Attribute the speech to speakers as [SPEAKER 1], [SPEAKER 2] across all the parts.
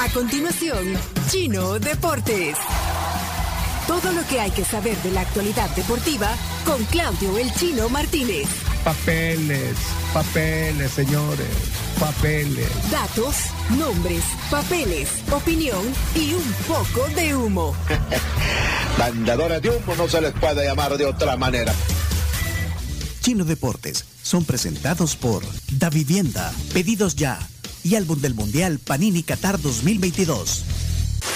[SPEAKER 1] A continuación, Chino Deportes. Todo lo que hay que saber de la actualidad deportiva con Claudio El Chino Martínez.
[SPEAKER 2] Papeles, papeles, señores, papeles.
[SPEAKER 1] Datos, nombres, papeles, opinión y un poco de humo.
[SPEAKER 3] Mandadores de humo no se les puede llamar de otra manera.
[SPEAKER 4] Chino Deportes son presentados por Da Vivienda, Pedidos Ya y Álbum del Mundial Panini Qatar 2022.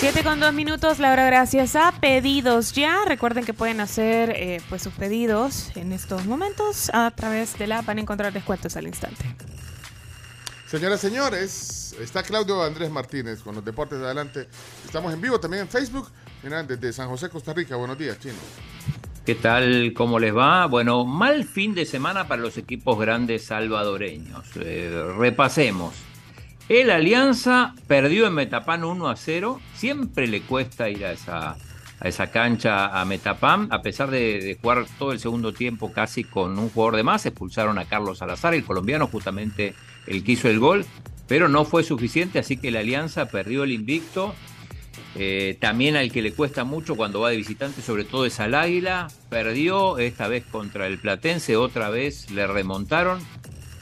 [SPEAKER 5] Siete con dos minutos, Laura, gracias a Pedidos Ya. Recuerden que pueden hacer eh, pues sus pedidos en estos momentos a través de la van a encontrar descuentos al instante.
[SPEAKER 6] Señoras, señores, está Claudio Andrés Martínez con los deportes de adelante. Estamos en vivo también en Facebook. Mira, desde San José, Costa Rica. Buenos días, Chino.
[SPEAKER 7] ¿Qué tal? ¿Cómo les va? Bueno, mal fin de semana para los equipos grandes salvadoreños. Eh, repasemos. El Alianza perdió en Metapán 1 a 0. Siempre le cuesta ir a esa, cancha a Metapán, a pesar de, de, jugar todo el segundo tiempo casi con un jugador de más. Expulsaron a Carlos Salazar, el colombiano, justamente el que hizo el gol, pero no fue suficiente, así que la Alianza perdió el invicto. Eh, también al que le cuesta mucho cuando va de visitante, sobre todo es al Águila. Perdió esta vez contra el Platense, otra vez le remontaron.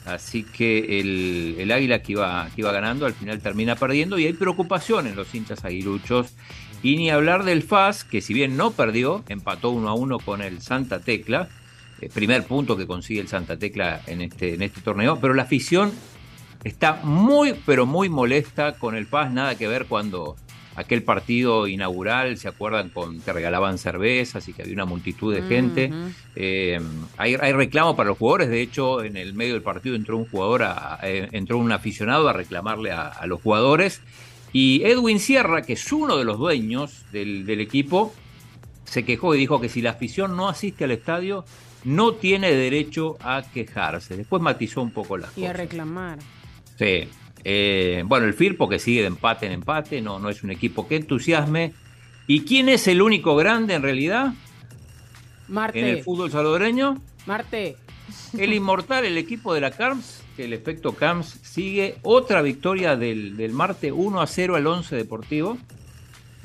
[SPEAKER 7] Así que el, el Águila que iba, que iba ganando al final termina perdiendo y hay preocupación en los hinchas aguiluchos. Y ni hablar del FAS, que si bien no perdió, empató uno a uno con el Santa Tecla. El primer punto que consigue el Santa Tecla en este, en este torneo. Pero la afición está muy, pero muy molesta con el FAS. Nada que ver cuando aquel partido inaugural, ¿se acuerdan? Con que regalaban cervezas y que había una multitud de gente. Uh -huh. eh, hay, hay, reclamo para los jugadores, de hecho, en el medio del partido entró un jugador, a, eh, entró un aficionado a reclamarle a, a, los jugadores. Y Edwin Sierra, que es uno de los dueños del, del equipo, se quejó y dijo que si la afición no asiste al estadio, no tiene derecho a quejarse. Después matizó un poco las
[SPEAKER 5] y
[SPEAKER 7] cosas.
[SPEAKER 5] Y a reclamar.
[SPEAKER 7] Sí. Eh, bueno, el Firpo que sigue de empate en empate, no, no es un equipo que entusiasme. ¿Y quién es el único grande en realidad?
[SPEAKER 5] Marte.
[SPEAKER 7] En el fútbol salvadoreño.
[SPEAKER 5] Marte.
[SPEAKER 7] El inmortal, el equipo de la CARMS, que el efecto CARMS sigue. Otra victoria del, del Marte, 1 a 0 al 11 Deportivo.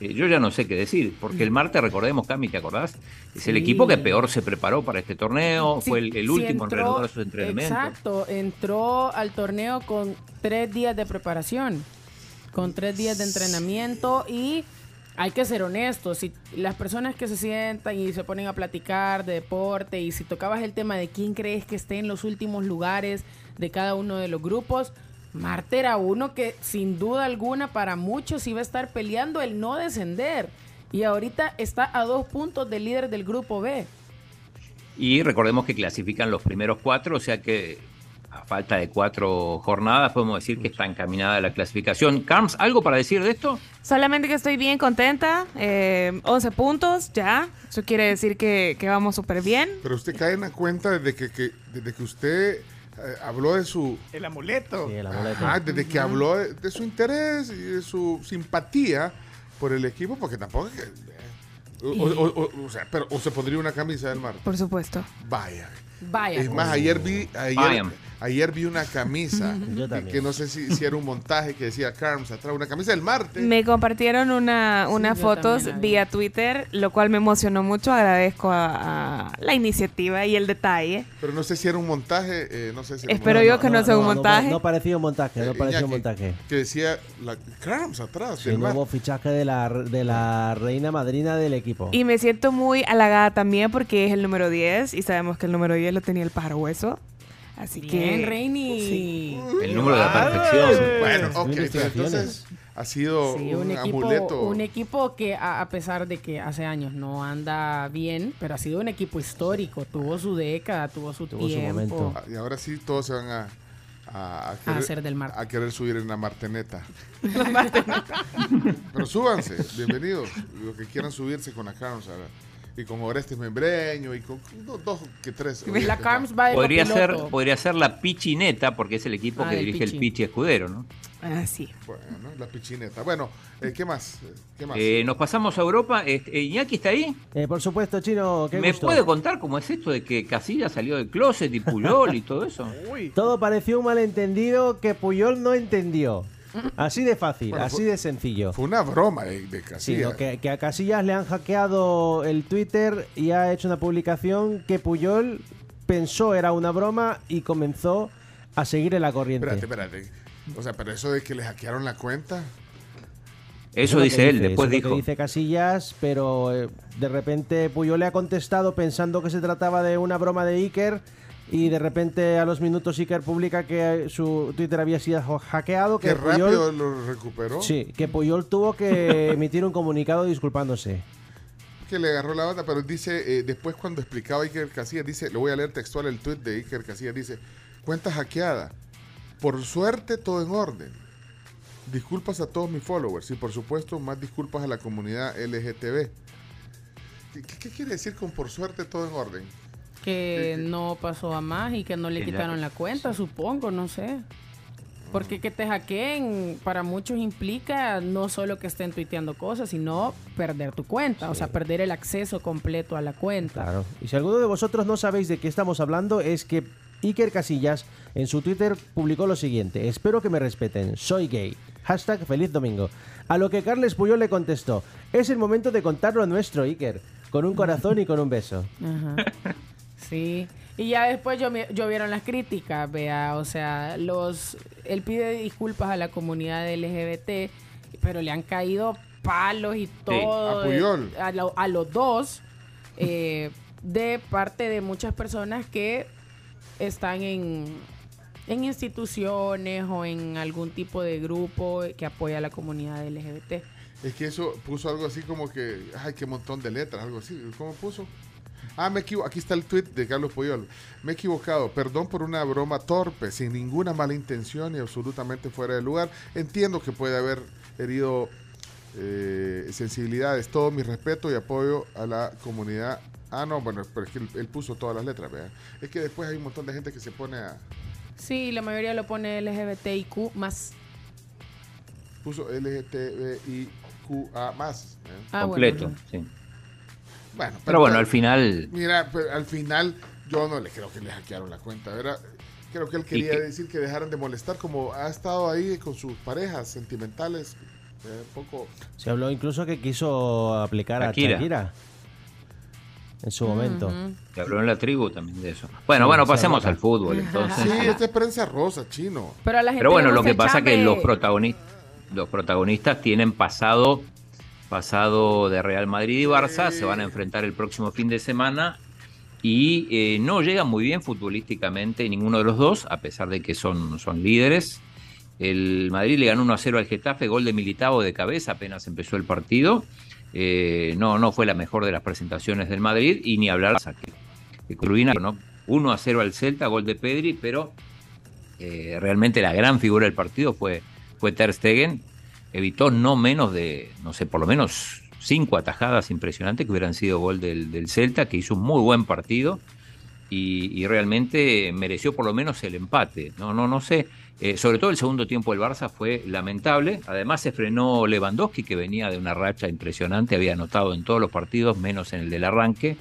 [SPEAKER 7] Eh, yo ya no sé qué decir, porque el Marte, recordemos, Cami, ¿te acordás? Es sí. el equipo que peor se preparó para este torneo, sí, fue el, el último sí, entró, en reanudar sus entrenamientos.
[SPEAKER 5] Exacto, entró al torneo con tres días de preparación, con tres días de entrenamiento y hay que ser honestos, si las personas que se sientan y se ponen a platicar de deporte y si tocabas el tema de quién crees que esté en los últimos lugares de cada uno de los grupos, Marte era uno que sin duda alguna para muchos iba a estar peleando el no descender. Y ahorita está a dos puntos del líder del grupo B.
[SPEAKER 7] Y recordemos que clasifican los primeros cuatro, o sea que a falta de cuatro jornadas podemos decir que está encaminada la clasificación. Carms, ¿algo para decir de esto?
[SPEAKER 5] Solamente que estoy bien contenta. Eh, 11 puntos ya. Eso quiere decir que, que vamos súper bien.
[SPEAKER 6] Pero usted cae en la cuenta desde que, que desde que usted habló de su...
[SPEAKER 2] El amuleto.
[SPEAKER 6] Sí, el amuleto. Ajá, desde que habló de, de, su interés y de su simpatía por el equipo, porque tampoco es que... O, o, o, o, sea, pero, o se pondría una camisa del mar.
[SPEAKER 5] Por supuesto.
[SPEAKER 6] Vaya.
[SPEAKER 5] Vaya.
[SPEAKER 6] Es más, ayer vi, ayer, ayer vi una camisa que, que, no sé si, si, era un montaje que decía Carms atrás, una camisa del Marte.
[SPEAKER 5] Me compartieron una, unas sí, fotos vía Twitter, lo cual me emocionó mucho. Agradezco a, a, la iniciativa y el detalle.
[SPEAKER 6] Pero no sé si era un montaje, eh, no sé si
[SPEAKER 5] Espero yo que no, no sea un montaje.
[SPEAKER 8] No, parecía un montaje, no parecía un montaje.
[SPEAKER 6] Que decía la Carms atrás.
[SPEAKER 8] el nuevo fichaje de la, de la reina madrina del equipo.
[SPEAKER 5] Y me siento muy halagada también porque es el número 10 y sabemos que el número 10 lo tenía el pájaro hueso. Así
[SPEAKER 9] Bien,
[SPEAKER 5] que.
[SPEAKER 9] Reini.
[SPEAKER 5] Sí.
[SPEAKER 7] El número de la perfección.
[SPEAKER 6] Bueno, ok, entonces ha sido
[SPEAKER 9] sí,
[SPEAKER 6] un,
[SPEAKER 9] un, equipo,
[SPEAKER 6] amuleto.
[SPEAKER 9] Un equipo que, a, a, pesar de que hace años no anda bien, pero ha sido un equipo histórico. Tuvo su década, tuvo su tuvo tiempo. Su momento.
[SPEAKER 6] Y ahora sí todos se van a. A, a, querer,
[SPEAKER 9] a hacer del mar.
[SPEAKER 6] A querer subir en la marteneta. Pero súbanse, bienvenidos. Los que quieran subirse con la Carms y con Orestes Membreño y con dos, dos que tres.
[SPEAKER 9] La Carms va de
[SPEAKER 7] podría ser, podría ser la Pichineta porque es el equipo ah, que dirige Pichi. el Pichi Escudero, ¿no?
[SPEAKER 5] Ah, sí.
[SPEAKER 6] Bueno, la Pichineta. Bueno, eh, ¿qué más? ¿Qué más?
[SPEAKER 7] Eh, nos pasamos a Europa. Este, ¿Iñaki está ahí?
[SPEAKER 8] Eh, por supuesto, Chino. Qué
[SPEAKER 7] ¿Me
[SPEAKER 8] gusto.
[SPEAKER 7] puede contar cómo es esto de que Casilla salió del closet y Puyol y todo eso?
[SPEAKER 8] Uy. Todo pareció un malentendido que Puyol no entendió. Así de fácil,
[SPEAKER 6] Bueno,
[SPEAKER 8] así
[SPEAKER 6] fue-
[SPEAKER 8] de sencillo.
[SPEAKER 6] Fue una broma de, de
[SPEAKER 8] Sí,
[SPEAKER 6] Casillas.
[SPEAKER 8] no, que, que a Casillas le han hackeado el Twitter y ha hecho una publicación que Puyol pensó era una broma y comenzó a seguirle la corriente.
[SPEAKER 6] Espérate, espérate. O sea, pero eso de que le hackearon la cuenta.
[SPEAKER 8] es
[SPEAKER 7] Eso dice él,
[SPEAKER 8] dice,
[SPEAKER 7] después
[SPEAKER 8] eso es lo
[SPEAKER 7] dijo.
[SPEAKER 8] que dice Casillas, pero eh, de repente Puyol le ha contestado pensando que se trataba de una broma de Iker y de repente a los minutos Iker publica que su Twitter había sido hackeado. Que
[SPEAKER 6] Qué
[SPEAKER 8] Puyol-
[SPEAKER 6] rápido lo recuperó.
[SPEAKER 8] Sí, que Puyol tuvo que emitir un comunicado disculpándose.
[SPEAKER 6] Que le agarró la onda, pero dice, eh, después cuando explicaba Iker Casillas, dice, lo voy a leer textual el tweet de Iker Casillas, dice, cuenta hackeada. Por suerte todo en orden. Disculpas a todos mis followers y por supuesto más disculpas a la comunidad LGTB. ¿Qué, qué- qué quiere decir con por suerte todo en orden?
[SPEAKER 5] Que no pasó a más y que no le
[SPEAKER 7] Que ya-
[SPEAKER 5] quitaron la cuenta, supongo, no sé. Porque que te hackeen para muchos implica no solo que estén tuiteando cosas, sino perder tu cuenta, o sea, perder el acceso completo a la cuenta.
[SPEAKER 8] Claro. Y si alguno de vosotros no sabéis de qué estamos hablando, es que Iker Casillas en su Twitter publicó lo siguiente: Espero que me respeten, soy gay. Hashtag feliz domingo. A lo que Carles Puyol le contestó: Es el momento de contar lo nuestro, Iker. Con un corazón y con un beso.
[SPEAKER 5] Ajá. Sí. Y ya después yo, llovieron las críticas, vea, o sea, los él pide disculpas a la comunidad LGBT, pero le han caído palos y todo
[SPEAKER 6] A Puyol.
[SPEAKER 5] a, lo- a los dos eh, de parte de muchas personas que están en en instituciones o en algún tipo de grupo que apoya a la comunidad LGBT.
[SPEAKER 6] Es que eso puso algo así como que, ay, qué montón de letras, algo así. ¿Cómo puso? Ah, me equivo aquí está el tweet de Carlos Puyol. Me he equivocado, perdón por una broma torpe, sin ninguna mala intención y absolutamente fuera de lugar. Entiendo que puede haber herido eh, sensibilidades. Todo mi respeto y apoyo a la comunidad. Ah, no, bueno, pero es que él, él puso todas las letras, ¿verdad? Es que después hay un montón de gente que se pone a...
[SPEAKER 5] Sí, la mayoría lo pone LGBTIQ más.
[SPEAKER 6] Puso LGTBIQA más. ¿eh?
[SPEAKER 5] Ah,
[SPEAKER 7] completo,
[SPEAKER 5] bueno.
[SPEAKER 7] sí.
[SPEAKER 6] Bueno,
[SPEAKER 7] Pero bueno, al final,
[SPEAKER 6] Mira, pero al final yo no le creo que le hackearon la cuenta. ¿verdad? Creo que él quería
[SPEAKER 7] que-
[SPEAKER 6] decir que dejaran de molestar, como ha estado ahí con sus parejas sentimentales. eh, poco.
[SPEAKER 8] Se habló incluso que quiso aplicar
[SPEAKER 7] Shakira.
[SPEAKER 8] a Shakira. En su momento.
[SPEAKER 7] se habló en la tribu también de eso. Bueno, bueno,
[SPEAKER 8] se
[SPEAKER 7] pasemos al fútbol entonces.
[SPEAKER 6] Sí, esta es prensa rosa, chino.
[SPEAKER 5] Pero a la gente
[SPEAKER 7] Pero bueno, lo que pasa es que los protagonistas, los protagonistas tienen pasado, pasado de Real Madrid y Barça, se van a enfrentar el próximo fin de semana y eh, no llegan muy bien futbolísticamente ninguno de los dos, a pesar de que son, son líderes. El Madrid le ganó 1 a 0 al Getafe, gol de Militao de cabeza apenas empezó el partido. Eh, no, no fue la mejor de las presentaciones del Madrid y ni hablar que Cruyff, ¿no? 1 a 0 al Celta, gol de Pedri, pero eh, realmente la gran figura del partido fue, fue Ter Stegen. Evitó no menos de, no sé, por lo menos cinco atajadas impresionantes que hubieran sido gol del, del Celta, que hizo un muy buen partido y, realmente mereció por lo menos el empate. No, no, no sé. Eh, sobre todo el segundo tiempo del Barça fue lamentable. Además se frenó Lewandowski, que venía de una racha impresionante, había anotado en todos los partidos, menos en el del arranque.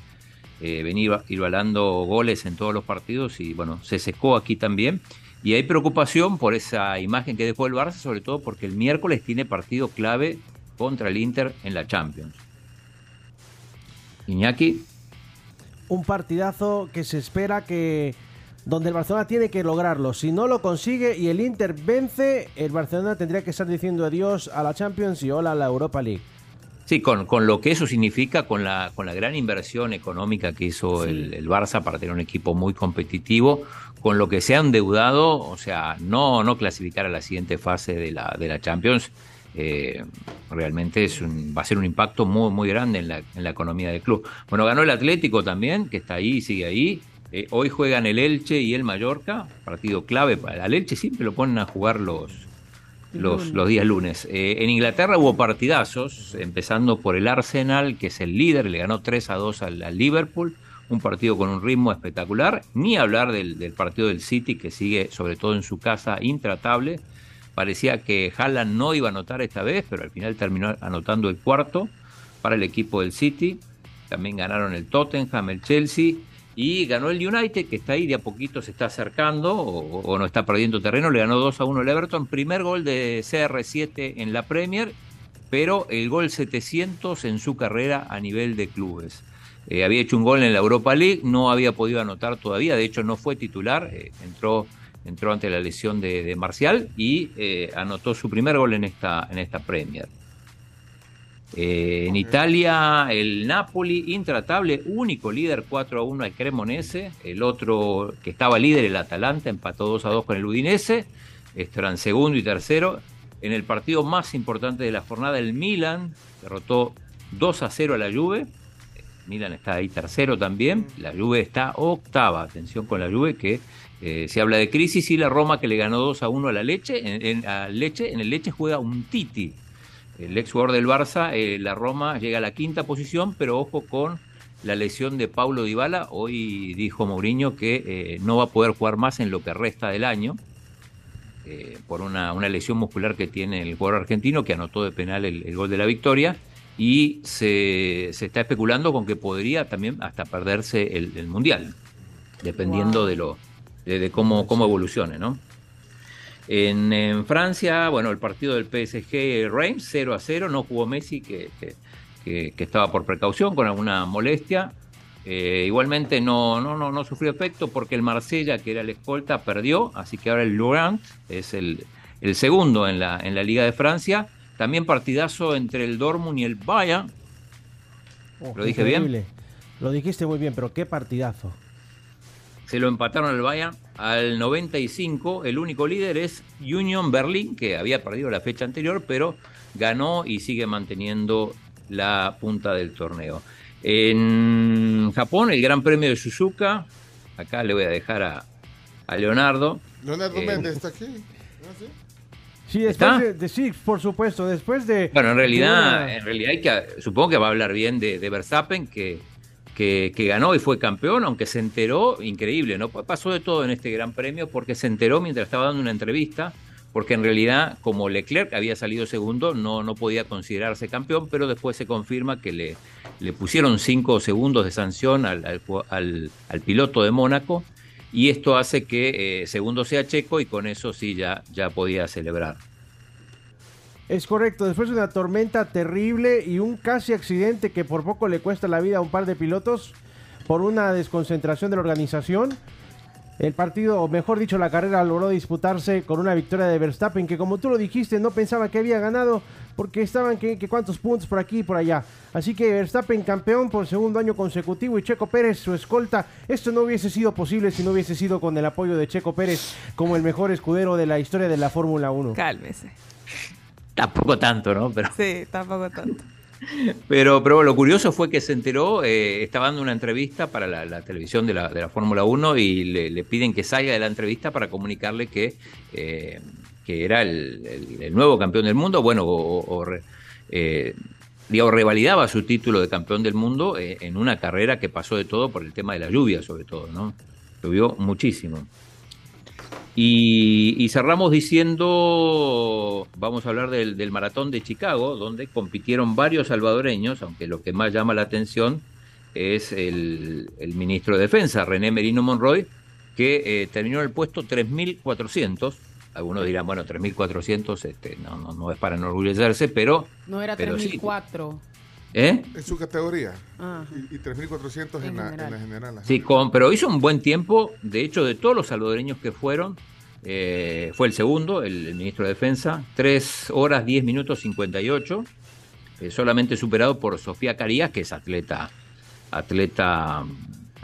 [SPEAKER 7] Eh, venía igualando goles en todos los partidos y bueno, se secó aquí también. Y hay preocupación por esa imagen que dejó el Barça, sobre todo porque el miércoles tiene partido clave contra el Inter en la Champions. Iñaki,
[SPEAKER 8] Un partidazo que se espera que. Donde el Barcelona tiene que lograrlo. Si no lo consigue y el Inter vence, el Barcelona tendría que estar diciendo adiós a la Champions y hola a la Europa League.
[SPEAKER 7] Sí, con, con lo que eso significa, con la, con la gran inversión económica que hizo el, el Barça para tener un equipo muy competitivo, con lo que se ha endeudado, o sea, no, no clasificar a la siguiente fase de la, de la Champions, eh, realmente es un, va a ser un impacto muy, muy grande en la, en la economía del club. Bueno, ganó el Atlético también, que está ahí, sigue ahí. Eh, hoy juegan el Elche y el Mallorca, partido clave para el Elche, siempre lo ponen a jugar los, los, los días lunes. Eh, en Inglaterra hubo partidazos, empezando por el Arsenal, que es el líder, le ganó 3 a 2 al, al Liverpool, un partido con un ritmo espectacular, ni hablar del, del partido del City, que sigue sobre todo en su casa intratable. Parecía que Haaland no iba a anotar esta vez, pero al final terminó anotando el cuarto para el equipo del City. También ganaron el Tottenham, el Chelsea y ganó el United, que está ahí de a poquito se está acercando o, no está perdiendo terreno, le ganó 2 a 1 el Everton, primer gol de CR7 en la Premier, pero el gol 700 en su carrera a nivel de clubes. Eh, había hecho un gol en la Europa League, no había podido anotar todavía, de hecho no fue titular, eh, entró, entró ante la lesión de, de Marcial y eh, anotó su primer gol en esta, en esta Premier. Eh, en Italia, el Napoli, intratable, único líder 4 a 1 al Cremonese. El otro que estaba líder, el Atalanta, empató 2 a 2 con el Udinese. Estarán segundo y tercero. En el partido más importante de la jornada, el Milan derrotó 2 a 0 a la Juve. Milan está ahí tercero también. La Juve está octava. Atención con la Juve que eh, se habla de crisis. Y la Roma que le ganó 2 a 1 a la Leche. En, en, a Leche, en el Leche juega un Titi el ex jugador del Barça, eh, la Roma llega a la quinta posición, pero ojo con la lesión de Paulo Dybala. Hoy dijo Mourinho que eh, no va a poder jugar más en lo que resta del año eh, por una, una, lesión muscular que tiene el jugador argentino que anotó de penal el, el gol de la victoria. Y se, se, está especulando con que podría también hasta perderse el, el Mundial, dependiendo wow. de, lo, de, de cómo, cómo evolucione, ¿no? En, en, Francia, bueno, el partido del PSG Reims 0 a 0, no jugó Messi, que, que, que estaba por precaución con alguna molestia. Eh, igualmente no, no, no, no, sufrió efecto porque el Marsella, que era el escolta, perdió, así que ahora el Laurent es el, el segundo en la, en la Liga de Francia. También partidazo entre el Dortmund y el Bayern.
[SPEAKER 8] Oh, ¿Lo dije increíble. bien? Lo dijiste muy bien, pero qué partidazo.
[SPEAKER 7] Se lo empataron al Bayern al 95. El único líder es Union Berlin, que había perdido la fecha anterior, pero ganó y sigue manteniendo la punta del torneo. En Japón, el Gran Premio de Suzuka. Acá le voy a dejar a, a Leonardo.
[SPEAKER 6] Leonardo eh, Méndez está aquí.
[SPEAKER 8] Sí, después de, de, sí, por supuesto, después de...
[SPEAKER 7] Bueno, en realidad, de... en realidad hay que, supongo que va a hablar bien de, de Verstappen, que que, ganó y fue campeón, aunque se enteró, increíble, ¿no? Pasó de todo en este Gran Premio porque se enteró mientras estaba dando una entrevista, porque en realidad, como Leclerc había salido segundo, no, no podía considerarse campeón, pero después se confirma que le, le pusieron cinco segundos de sanción al, al, al, al piloto de Mónaco, y esto hace que eh, segundo sea Checo y con eso sí ya, ya podía celebrar.
[SPEAKER 8] Es correcto, después de una tormenta terrible y un casi accidente que por poco le cuesta la vida a un par de pilotos por una desconcentración de la organización. El partido, o mejor dicho, la carrera logró disputarse con una victoria de Verstappen que como tú lo dijiste no pensaba que había ganado porque estaban que, que cuántos puntos por aquí y por allá. Así que Verstappen campeón por segundo año consecutivo y Checo Pérez su escolta. Esto no hubiese sido posible si no hubiese sido con el apoyo de Checo Pérez como el mejor escudero de la historia de la Fórmula 1.
[SPEAKER 9] Cálmese.
[SPEAKER 7] Tampoco tanto, ¿no? Pero...
[SPEAKER 9] Sí, tampoco tanto.
[SPEAKER 7] Pero, pero lo curioso fue que se enteró, eh, estaba dando una entrevista para la, la televisión de la, de la Fórmula 1 y le, le, piden que salga de la entrevista para comunicarle que, eh, que era el, el, el, nuevo campeón del mundo, bueno, o, o eh, digamos, revalidaba su título de campeón del mundo en una carrera que pasó de todo por el tema de la lluvia, sobre todo, ¿no? Llovió muchísimo. Y, y, cerramos diciendo, vamos a hablar del, del, maratón de Chicago, donde compitieron varios salvadoreños, aunque lo que más llama la atención es el, el ministro de Defensa, René Merino Monroy, que eh, terminó en el puesto 3.400. Algunos dirán, bueno, 3.400 este, no, no, no, es para enorgullecerse, pero...
[SPEAKER 5] No era 3.004.
[SPEAKER 7] ¿Eh?
[SPEAKER 6] En su categoría. Ah. Y, y 3.400 en, en, la, en la general.
[SPEAKER 7] Sí, con, pero hizo un buen tiempo. De hecho, de todos los salvadoreños que fueron, eh, fue el segundo, el, el, ministro de Defensa. 3 horas 10 minutos 58. Eh, solamente superado por Sofía Carías, que es atleta, atleta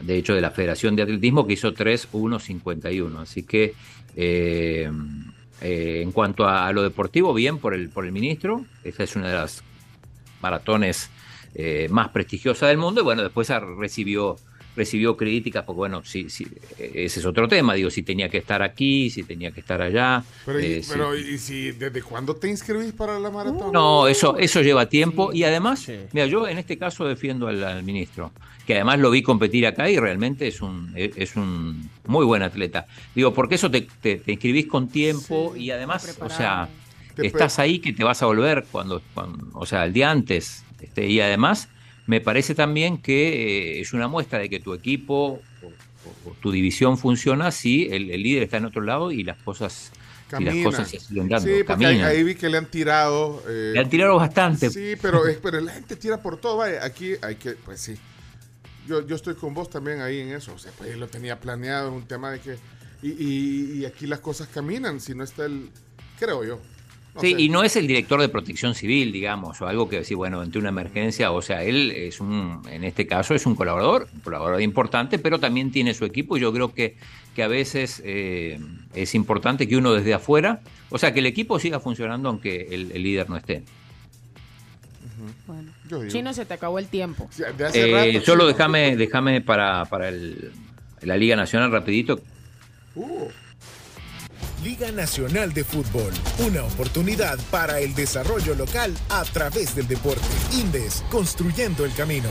[SPEAKER 7] de hecho de la Federación de Atletismo, que hizo 3 1 51. Así que eh, en cuanto a, a, lo deportivo, bien por el, por el ministro. Esta es una de las maratones eh, más prestigiosa del mundo y bueno, después recibió, recibió críticas porque bueno, sí, sí, ese es otro tema, digo, si tenía que estar aquí, si tenía que estar allá.
[SPEAKER 6] Pero, eh, y, pero sí. ¿y si desde cuándo te inscribís para la maratón?
[SPEAKER 7] No, eso, eso lleva tiempo sí, y además, sí. mira, yo en este caso defiendo al, al, ministro, que además lo vi competir acá y realmente es un, es un muy buen atleta. Digo, porque eso te, te, te inscribís con tiempo y además, o sea estás ahí que te vas a volver cuando, cuando, o sea, el día antes. Este, y además, me parece también que eh, es una muestra de que tu equipo o, tu división funciona si el, el líder está en otro lado y las cosas, y las cosas se siguen dando.
[SPEAKER 6] Sí, porque ahí, ahí vi que le han tirado. eh,
[SPEAKER 7] Le han tirado bastante.
[SPEAKER 6] Sí, pero, es- pero la gente tira por todo. Vaya, aquí hay que, pues sí. Yo, yo estoy con vos también ahí en eso. O sea, pues lo tenía planeado, es un tema de que. Y, y- y aquí las cosas caminan, si no está el. Creo yo. No
[SPEAKER 7] Sí,
[SPEAKER 6] sé.
[SPEAKER 7] y no es el director de protección civil, digamos, o algo que decir, bueno, ante una emergencia, o sea, él es un, en este caso es un colaborador, un colaborador importante, pero también tiene su equipo y yo creo que, que a veces eh, es importante que uno desde afuera, o sea, que el equipo siga funcionando aunque el, el líder no esté.
[SPEAKER 5] Bueno. Chino, se te acabó el tiempo.
[SPEAKER 7] Eh,
[SPEAKER 6] rato,
[SPEAKER 7] solo déjame para, para el- la Liga Nacional rapidito,
[SPEAKER 6] Uh,
[SPEAKER 10] Liga Nacional de Fútbol, una oportunidad para el desarrollo local a través del deporte. Indes, construyendo el camino.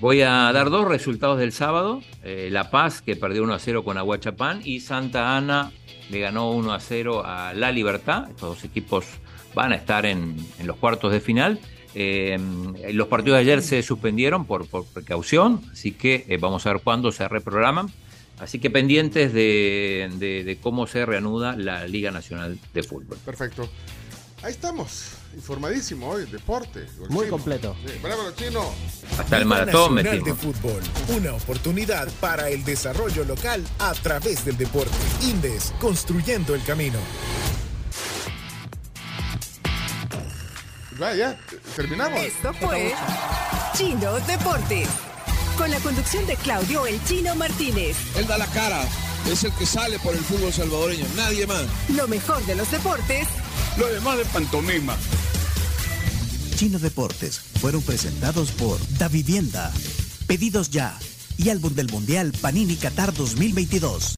[SPEAKER 7] Voy a dar dos resultados del sábado. Eh, la Paz, que perdió 1 a 0 con Aguachapán, y Santa Ana le ganó 1 a 0 a La Libertad. Estos dos equipos van a estar en, los cuartos de final. Eh, los partidos de ayer se suspendieron por, por precaución, así que eh, vamos a ver cuándo se reprograman. Así que pendientes de, de- de cómo se reanuda la Liga Nacional de Fútbol.
[SPEAKER 6] perfecto. Ahí estamos. Informadísimo hoy, deporte.
[SPEAKER 8] Muy
[SPEAKER 6] Chino.
[SPEAKER 8] completo.
[SPEAKER 6] Sí, bravo, chino.
[SPEAKER 7] Hasta el
[SPEAKER 10] Liga
[SPEAKER 7] maratón
[SPEAKER 10] Nacional de. Fútbol, una oportunidad para el desarrollo local a través del deporte. Indes, construyendo el camino.
[SPEAKER 6] Vaya, terminamos.
[SPEAKER 1] Esto fue Chino Deportes. Con la conducción de Claudio El Chino Martínez.
[SPEAKER 11] Él da la cara, es el que sale por el fútbol salvadoreño, nadie más.
[SPEAKER 1] Lo mejor de los deportes
[SPEAKER 11] Lo demás de pantomima.
[SPEAKER 4] Chino Deportes fueron presentados por Da Vivienda, Pedidos Ya y Álbum del Mundial Panini Qatar 2022.